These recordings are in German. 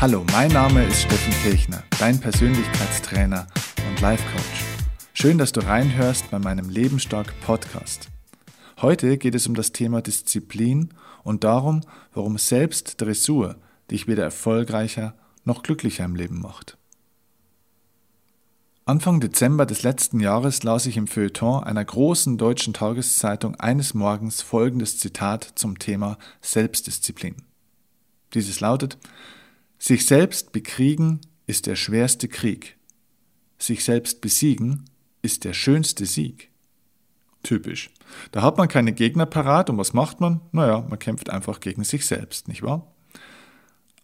Hallo, mein Name ist Steffen Kirchner, dein Persönlichkeitstrainer und Life Coach. Schön, dass du reinhörst bei meinem Lebensstark Podcast. Heute geht es um das Thema Disziplin und darum, warum selbst Dressur dich weder erfolgreicher noch glücklicher im Leben macht. Anfang Dezember des letzten Jahres las ich im Feuilleton einer großen deutschen Tageszeitung eines Morgens folgendes Zitat zum Thema Selbstdisziplin. Dieses lautet, sich selbst bekriegen ist der schwerste Krieg. Sich selbst besiegen ist der schönste Sieg. Typisch. Da hat man keine Gegner parat und was macht man? Naja, man kämpft einfach gegen sich selbst, nicht wahr?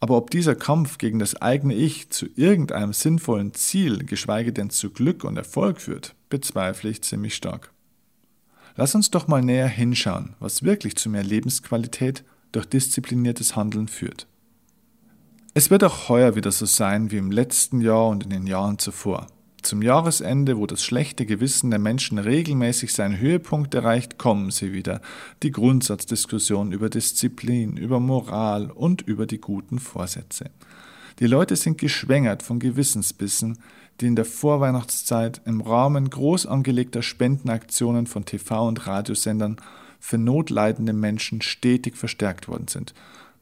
Aber ob dieser Kampf gegen das eigene Ich zu irgendeinem sinnvollen Ziel, geschweige denn zu Glück und Erfolg führt, bezweifle ich ziemlich stark. Lass uns doch mal näher hinschauen, was wirklich zu mehr Lebensqualität durch diszipliniertes Handeln führt. Es wird auch heuer wieder so sein wie im letzten Jahr und in den Jahren zuvor. Zum Jahresende, wo das schlechte Gewissen der Menschen regelmäßig seinen Höhepunkt erreicht, kommen sie wieder. Die Grundsatzdiskussion über Disziplin, über Moral und über die guten Vorsätze. Die Leute sind geschwängert von Gewissensbissen, die in der Vorweihnachtszeit im Rahmen groß angelegter Spendenaktionen von TV- und Radiosendern für notleidende Menschen stetig verstärkt worden sind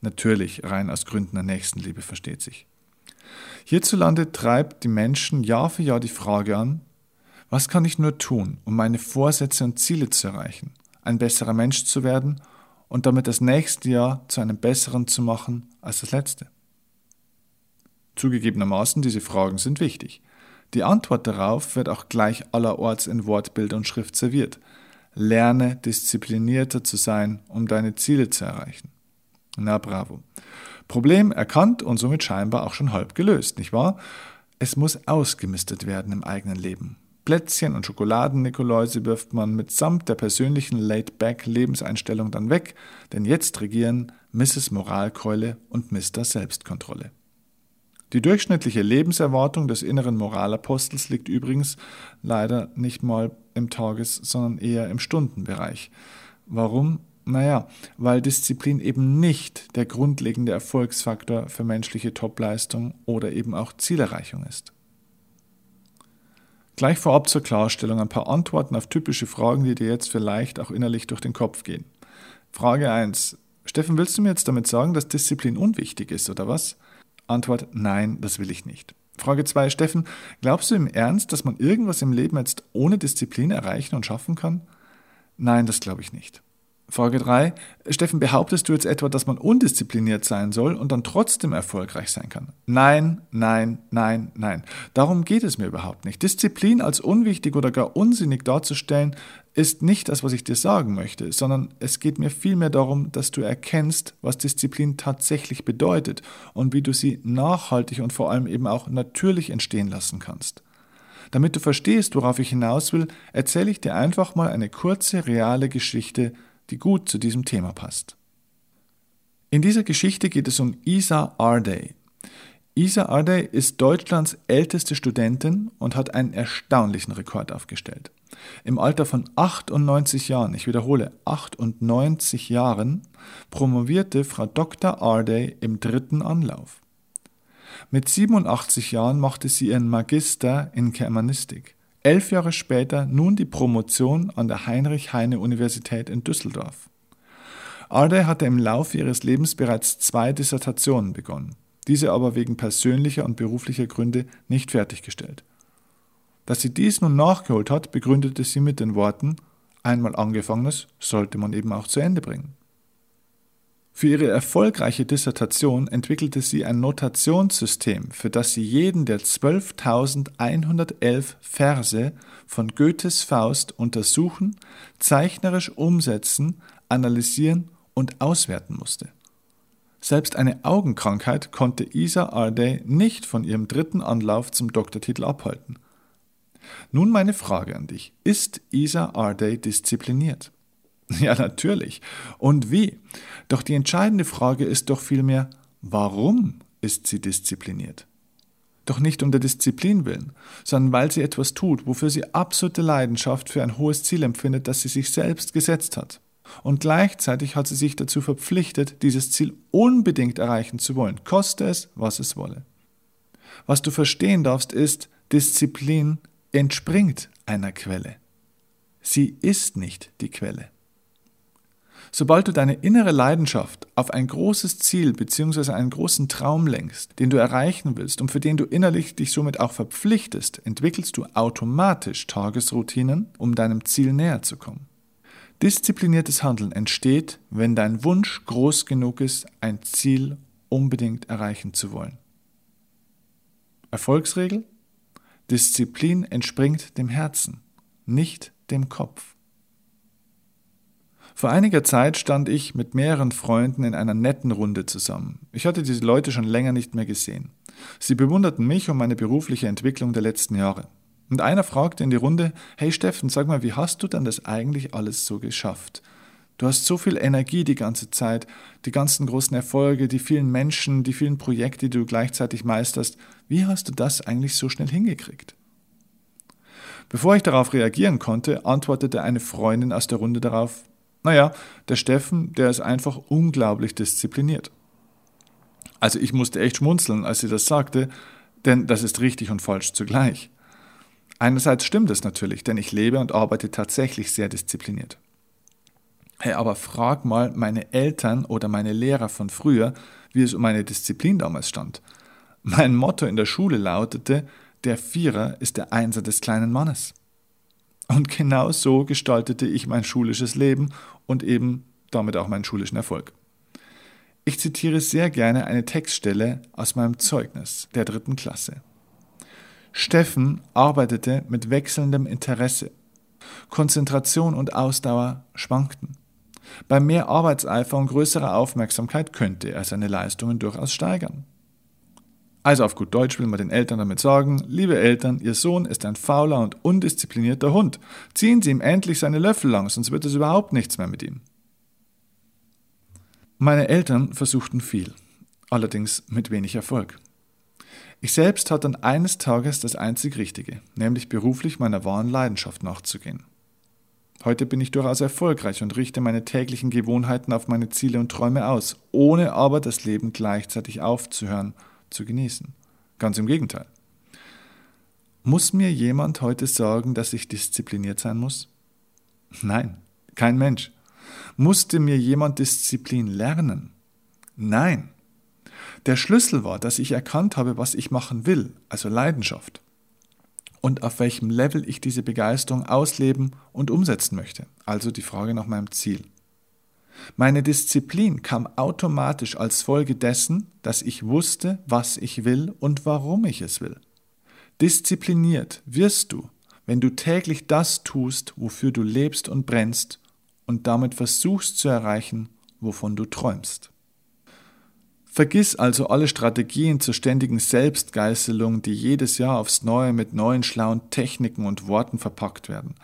Natürlich rein aus Gründen der Nächstenliebe, versteht sich. Hierzulande treibt die Menschen Jahr für Jahr die Frage an, was kann ich nur tun, um meine Vorsätze und Ziele zu erreichen, ein besserer Mensch zu werden und damit das nächste Jahr zu einem besseren zu machen als das letzte? Zugegebenermaßen, diese Fragen sind wichtig. Die Antwort darauf wird auch gleich allerorts in Wortbild und Schrift serviert. Lerne disziplinierter zu sein, um deine Ziele zu erreichen. Na bravo. Problem erkannt und somit scheinbar auch schon halb gelöst, nicht wahr? Es muss ausgemistet werden im eigenen Leben. Plätzchen und Schokoladen-Nikoläuse wirft man mitsamt der persönlichen Laid-Back-Lebenseinstellung dann weg, denn jetzt regieren Mrs. Moralkeule und Mr. Selbstkontrolle. Die durchschnittliche Lebenserwartung des inneren Moralapostels liegt übrigens leider nicht mal im Tages-, sondern eher im Stundenbereich. Warum? Naja, weil Disziplin eben nicht der grundlegende Erfolgsfaktor für menschliche Topleistung oder eben auch Zielerreichung ist. Gleich vorab zur Klarstellung ein paar Antworten auf typische Fragen, die dir jetzt vielleicht auch innerlich durch den Kopf gehen. Frage 1. Steffen, willst du mir jetzt damit sagen, dass Disziplin unwichtig ist, oder was? Antwort Nein, das will ich nicht. Frage 2. Steffen, glaubst du im Ernst, dass man irgendwas im Leben jetzt ohne Disziplin erreichen und schaffen kann? Nein, das glaube ich nicht. Frage 3. Steffen, behauptest du jetzt etwa, dass man undiszipliniert sein soll und dann trotzdem erfolgreich sein kann? Nein, nein, nein, nein. Darum geht es mir überhaupt nicht. Disziplin als unwichtig oder gar unsinnig darzustellen, ist nicht das, was ich dir sagen möchte, sondern es geht mir vielmehr darum, dass du erkennst, was Disziplin tatsächlich bedeutet und wie du sie nachhaltig und vor allem eben auch natürlich entstehen lassen kannst. Damit du verstehst, worauf ich hinaus will, erzähle ich dir einfach mal eine kurze, reale Geschichte die gut zu diesem Thema passt. In dieser Geschichte geht es um Isa Arday. Isa Arday ist Deutschlands älteste Studentin und hat einen erstaunlichen Rekord aufgestellt. Im Alter von 98 Jahren, ich wiederhole, 98 Jahren, promovierte Frau Dr. Arday im dritten Anlauf. Mit 87 Jahren machte sie ihren Magister in Germanistik. Elf Jahre später nun die Promotion an der Heinrich-Heine-Universität in Düsseldorf. Arde hatte im Laufe ihres Lebens bereits zwei Dissertationen begonnen, diese aber wegen persönlicher und beruflicher Gründe nicht fertiggestellt. Dass sie dies nun nachgeholt hat, begründete sie mit den Worten Einmal angefangenes sollte man eben auch zu Ende bringen. Für ihre erfolgreiche Dissertation entwickelte sie ein Notationssystem, für das sie jeden der 12.111 Verse von Goethes Faust untersuchen, zeichnerisch umsetzen, analysieren und auswerten musste. Selbst eine Augenkrankheit konnte Isa Arday nicht von ihrem dritten Anlauf zum Doktortitel abhalten. Nun meine Frage an dich. Ist Isa Arday diszipliniert? Ja, natürlich. Und wie? Doch die entscheidende Frage ist doch vielmehr, warum ist sie diszipliniert? Doch nicht um der Disziplin willen, sondern weil sie etwas tut, wofür sie absolute Leidenschaft für ein hohes Ziel empfindet, das sie sich selbst gesetzt hat. Und gleichzeitig hat sie sich dazu verpflichtet, dieses Ziel unbedingt erreichen zu wollen, koste es, was es wolle. Was du verstehen darfst, ist, Disziplin entspringt einer Quelle. Sie ist nicht die Quelle. Sobald du deine innere Leidenschaft auf ein großes Ziel bzw. einen großen Traum lenkst, den du erreichen willst und für den du innerlich dich somit auch verpflichtest, entwickelst du automatisch Tagesroutinen, um deinem Ziel näher zu kommen. Diszipliniertes Handeln entsteht, wenn dein Wunsch groß genug ist, ein Ziel unbedingt erreichen zu wollen. Erfolgsregel? Disziplin entspringt dem Herzen, nicht dem Kopf. Vor einiger Zeit stand ich mit mehreren Freunden in einer netten Runde zusammen. Ich hatte diese Leute schon länger nicht mehr gesehen. Sie bewunderten mich und meine berufliche Entwicklung der letzten Jahre. Und einer fragte in die Runde, hey Steffen, sag mal, wie hast du denn das eigentlich alles so geschafft? Du hast so viel Energie die ganze Zeit, die ganzen großen Erfolge, die vielen Menschen, die vielen Projekte, die du gleichzeitig meisterst. Wie hast du das eigentlich so schnell hingekriegt? Bevor ich darauf reagieren konnte, antwortete eine Freundin aus der Runde darauf, naja, der Steffen, der ist einfach unglaublich diszipliniert. Also ich musste echt schmunzeln, als sie das sagte, denn das ist richtig und falsch zugleich. Einerseits stimmt es natürlich, denn ich lebe und arbeite tatsächlich sehr diszipliniert. Hey, aber frag mal meine Eltern oder meine Lehrer von früher, wie es um meine Disziplin damals stand. Mein Motto in der Schule lautete, der Vierer ist der Einser des kleinen Mannes. Und genau so gestaltete ich mein schulisches Leben und eben damit auch meinen schulischen Erfolg. Ich zitiere sehr gerne eine Textstelle aus meinem Zeugnis der dritten Klasse. Steffen arbeitete mit wechselndem Interesse. Konzentration und Ausdauer schwankten. Bei mehr Arbeitseifer und größerer Aufmerksamkeit könnte er seine Leistungen durchaus steigern. Also auf gut Deutsch will man den Eltern damit sagen, liebe Eltern, Ihr Sohn ist ein fauler und undisziplinierter Hund. Ziehen Sie ihm endlich seine Löffel lang, sonst wird es überhaupt nichts mehr mit ihm. Meine Eltern versuchten viel, allerdings mit wenig Erfolg. Ich selbst hatte dann eines Tages das einzig Richtige, nämlich beruflich meiner wahren Leidenschaft nachzugehen. Heute bin ich durchaus erfolgreich und richte meine täglichen Gewohnheiten auf meine Ziele und Träume aus, ohne aber das Leben gleichzeitig aufzuhören – zu genießen. Ganz im Gegenteil. Muss mir jemand heute sagen, dass ich diszipliniert sein muss? Nein, kein Mensch. Musste mir jemand Disziplin lernen? Nein. Der Schlüssel war, dass ich erkannt habe, was ich machen will, also Leidenschaft, und auf welchem Level ich diese Begeisterung ausleben und umsetzen möchte, also die Frage nach meinem Ziel. Meine Disziplin kam automatisch als Folge dessen, dass ich wusste, was ich will und warum ich es will. Diszipliniert wirst du, wenn du täglich das tust, wofür du lebst und brennst und damit versuchst zu erreichen, wovon du träumst. Vergiss also alle Strategien zur ständigen Selbstgeißelung, die jedes Jahr aufs Neue mit neuen schlauen Techniken und Worten verpackt werden.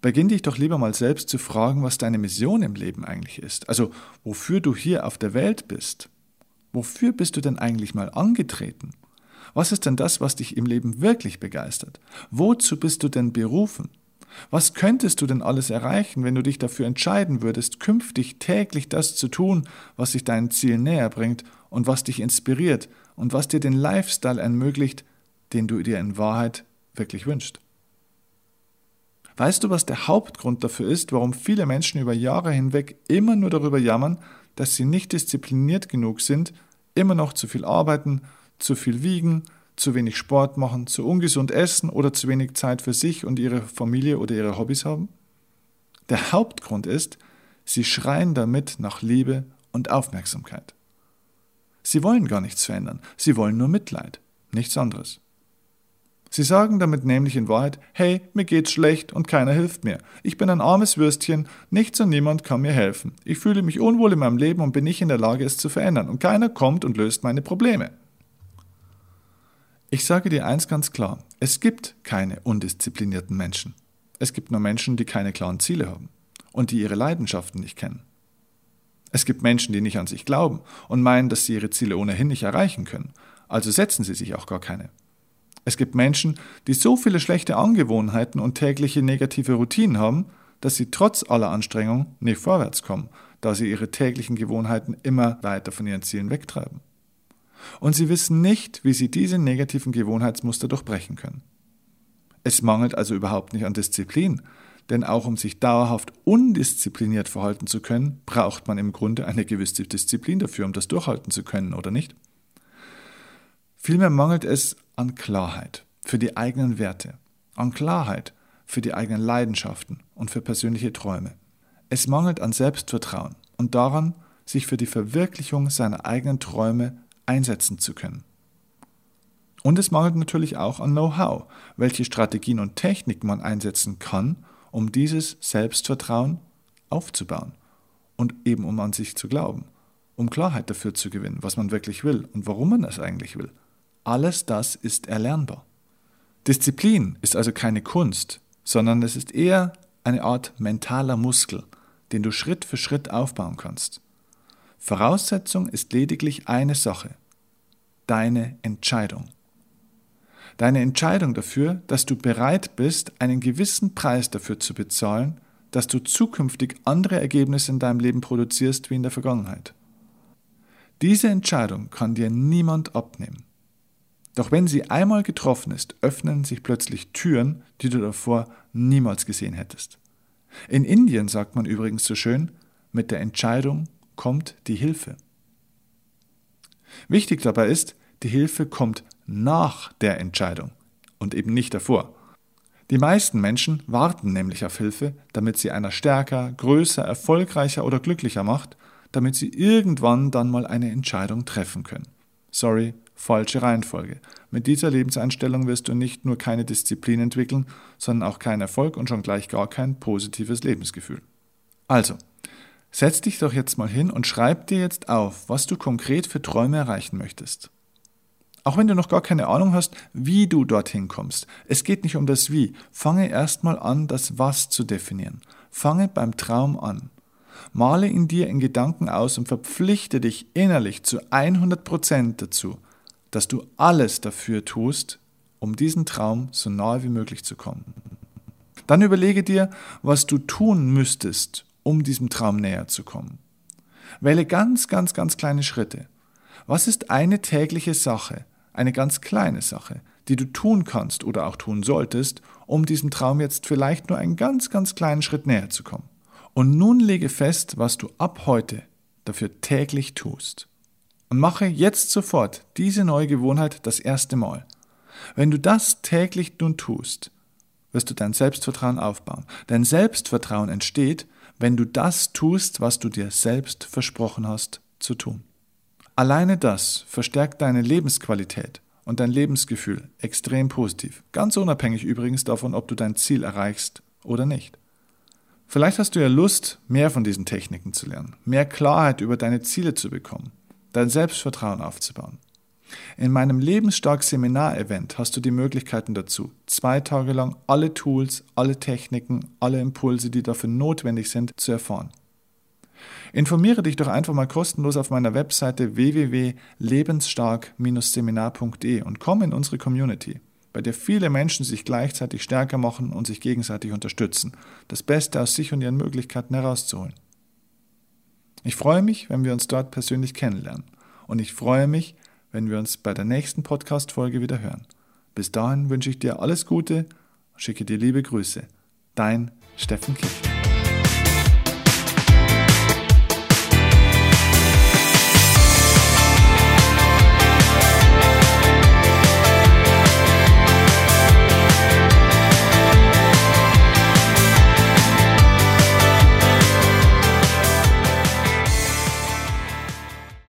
Beginn dich doch lieber mal selbst zu fragen, was deine Mission im Leben eigentlich ist. Also wofür du hier auf der Welt bist. Wofür bist du denn eigentlich mal angetreten? Was ist denn das, was dich im Leben wirklich begeistert? Wozu bist du denn berufen? Was könntest du denn alles erreichen, wenn du dich dafür entscheiden würdest, künftig täglich das zu tun, was dich deinem Ziel näher bringt und was dich inspiriert und was dir den Lifestyle ermöglicht, den du dir in Wahrheit wirklich wünschst? Weißt du, was der Hauptgrund dafür ist, warum viele Menschen über Jahre hinweg immer nur darüber jammern, dass sie nicht diszipliniert genug sind, immer noch zu viel arbeiten, zu viel wiegen, zu wenig Sport machen, zu ungesund essen oder zu wenig Zeit für sich und ihre Familie oder ihre Hobbys haben? Der Hauptgrund ist, sie schreien damit nach Liebe und Aufmerksamkeit. Sie wollen gar nichts verändern, sie wollen nur Mitleid, nichts anderes. Sie sagen damit nämlich in Wahrheit, hey, mir geht's schlecht und keiner hilft mir. Ich bin ein armes Würstchen, nichts und niemand kann mir helfen. Ich fühle mich unwohl in meinem Leben und bin nicht in der Lage, es zu verändern. Und keiner kommt und löst meine Probleme. Ich sage dir eins ganz klar, es gibt keine undisziplinierten Menschen. Es gibt nur Menschen, die keine klaren Ziele haben und die ihre Leidenschaften nicht kennen. Es gibt Menschen, die nicht an sich glauben und meinen, dass sie ihre Ziele ohnehin nicht erreichen können. Also setzen sie sich auch gar keine. Es gibt Menschen, die so viele schlechte Angewohnheiten und tägliche negative Routinen haben, dass sie trotz aller Anstrengung nicht vorwärts kommen, da sie ihre täglichen Gewohnheiten immer weiter von ihren Zielen wegtreiben. Und sie wissen nicht, wie sie diese negativen Gewohnheitsmuster durchbrechen können. Es mangelt also überhaupt nicht an Disziplin, denn auch um sich dauerhaft undiszipliniert verhalten zu können, braucht man im Grunde eine gewisse Disziplin dafür, um das durchhalten zu können, oder nicht? Vielmehr mangelt es an Klarheit für die eigenen Werte, an Klarheit für die eigenen Leidenschaften und für persönliche Träume. Es mangelt an Selbstvertrauen und daran, sich für die Verwirklichung seiner eigenen Träume einsetzen zu können. Und es mangelt natürlich auch an Know-how, welche Strategien und Techniken man einsetzen kann, um dieses Selbstvertrauen aufzubauen und eben um an sich zu glauben, um Klarheit dafür zu gewinnen, was man wirklich will und warum man es eigentlich will. Alles das ist erlernbar. Disziplin ist also keine Kunst, sondern es ist eher eine Art mentaler Muskel, den du Schritt für Schritt aufbauen kannst. Voraussetzung ist lediglich eine Sache, deine Entscheidung. Deine Entscheidung dafür, dass du bereit bist, einen gewissen Preis dafür zu bezahlen, dass du zukünftig andere Ergebnisse in deinem Leben produzierst wie in der Vergangenheit. Diese Entscheidung kann dir niemand abnehmen. Doch wenn sie einmal getroffen ist, öffnen sich plötzlich Türen, die du davor niemals gesehen hättest. In Indien sagt man übrigens so schön, mit der Entscheidung kommt die Hilfe. Wichtig dabei ist, die Hilfe kommt nach der Entscheidung und eben nicht davor. Die meisten Menschen warten nämlich auf Hilfe, damit sie einer stärker, größer, erfolgreicher oder glücklicher macht, damit sie irgendwann dann mal eine Entscheidung treffen können. Sorry, falsche Reihenfolge. Mit dieser Lebenseinstellung wirst du nicht nur keine Disziplin entwickeln, sondern auch keinen Erfolg und schon gleich gar kein positives Lebensgefühl. Also, setz dich doch jetzt mal hin und schreib dir jetzt auf, was du konkret für Träume erreichen möchtest. Auch wenn du noch gar keine Ahnung hast, wie du dorthin kommst. Es geht nicht um das Wie. Fange erstmal an, das Was zu definieren. Fange beim Traum an. Male ihn dir in Gedanken aus und verpflichte dich innerlich zu 100% dazu, dass du alles dafür tust, um diesen Traum so nahe wie möglich zu kommen. Dann überlege dir, was du tun müsstest, um diesem Traum näher zu kommen. Wähle ganz, ganz, ganz kleine Schritte. Was ist eine tägliche Sache, eine ganz kleine Sache, die du tun kannst oder auch tun solltest, um diesem Traum jetzt vielleicht nur einen ganz, ganz kleinen Schritt näher zu kommen. Und nun lege fest, was du ab heute dafür täglich tust. Und mache jetzt sofort diese neue Gewohnheit das erste Mal. Wenn du das täglich nun tust, wirst du dein Selbstvertrauen aufbauen. Dein Selbstvertrauen entsteht, wenn du das tust, was du dir selbst versprochen hast zu tun. Alleine das verstärkt deine Lebensqualität und dein Lebensgefühl extrem positiv, ganz unabhängig übrigens davon, ob du dein Ziel erreichst oder nicht. Vielleicht hast du ja Lust, mehr von diesen Techniken zu lernen, mehr Klarheit über deine Ziele zu bekommen, dein Selbstvertrauen aufzubauen. In meinem Lebensstark Seminar-Event hast du die Möglichkeiten dazu, zwei Tage lang alle Tools, alle Techniken, alle Impulse, die dafür notwendig sind, zu erfahren. Informiere dich doch einfach mal kostenlos auf meiner Webseite www.lebensstark-seminar.de und komm in unsere Community, bei der viele Menschen sich gleichzeitig stärker machen und sich gegenseitig unterstützen, das Beste aus sich und ihren Möglichkeiten herauszuholen. Ich freue mich, wenn wir uns dort persönlich kennenlernen und ich freue mich, wenn wir uns bei der nächsten Podcast-Folge wieder hören. Bis dahin wünsche ich dir alles Gute und schicke dir liebe Grüße. Dein Steffen Kirchner.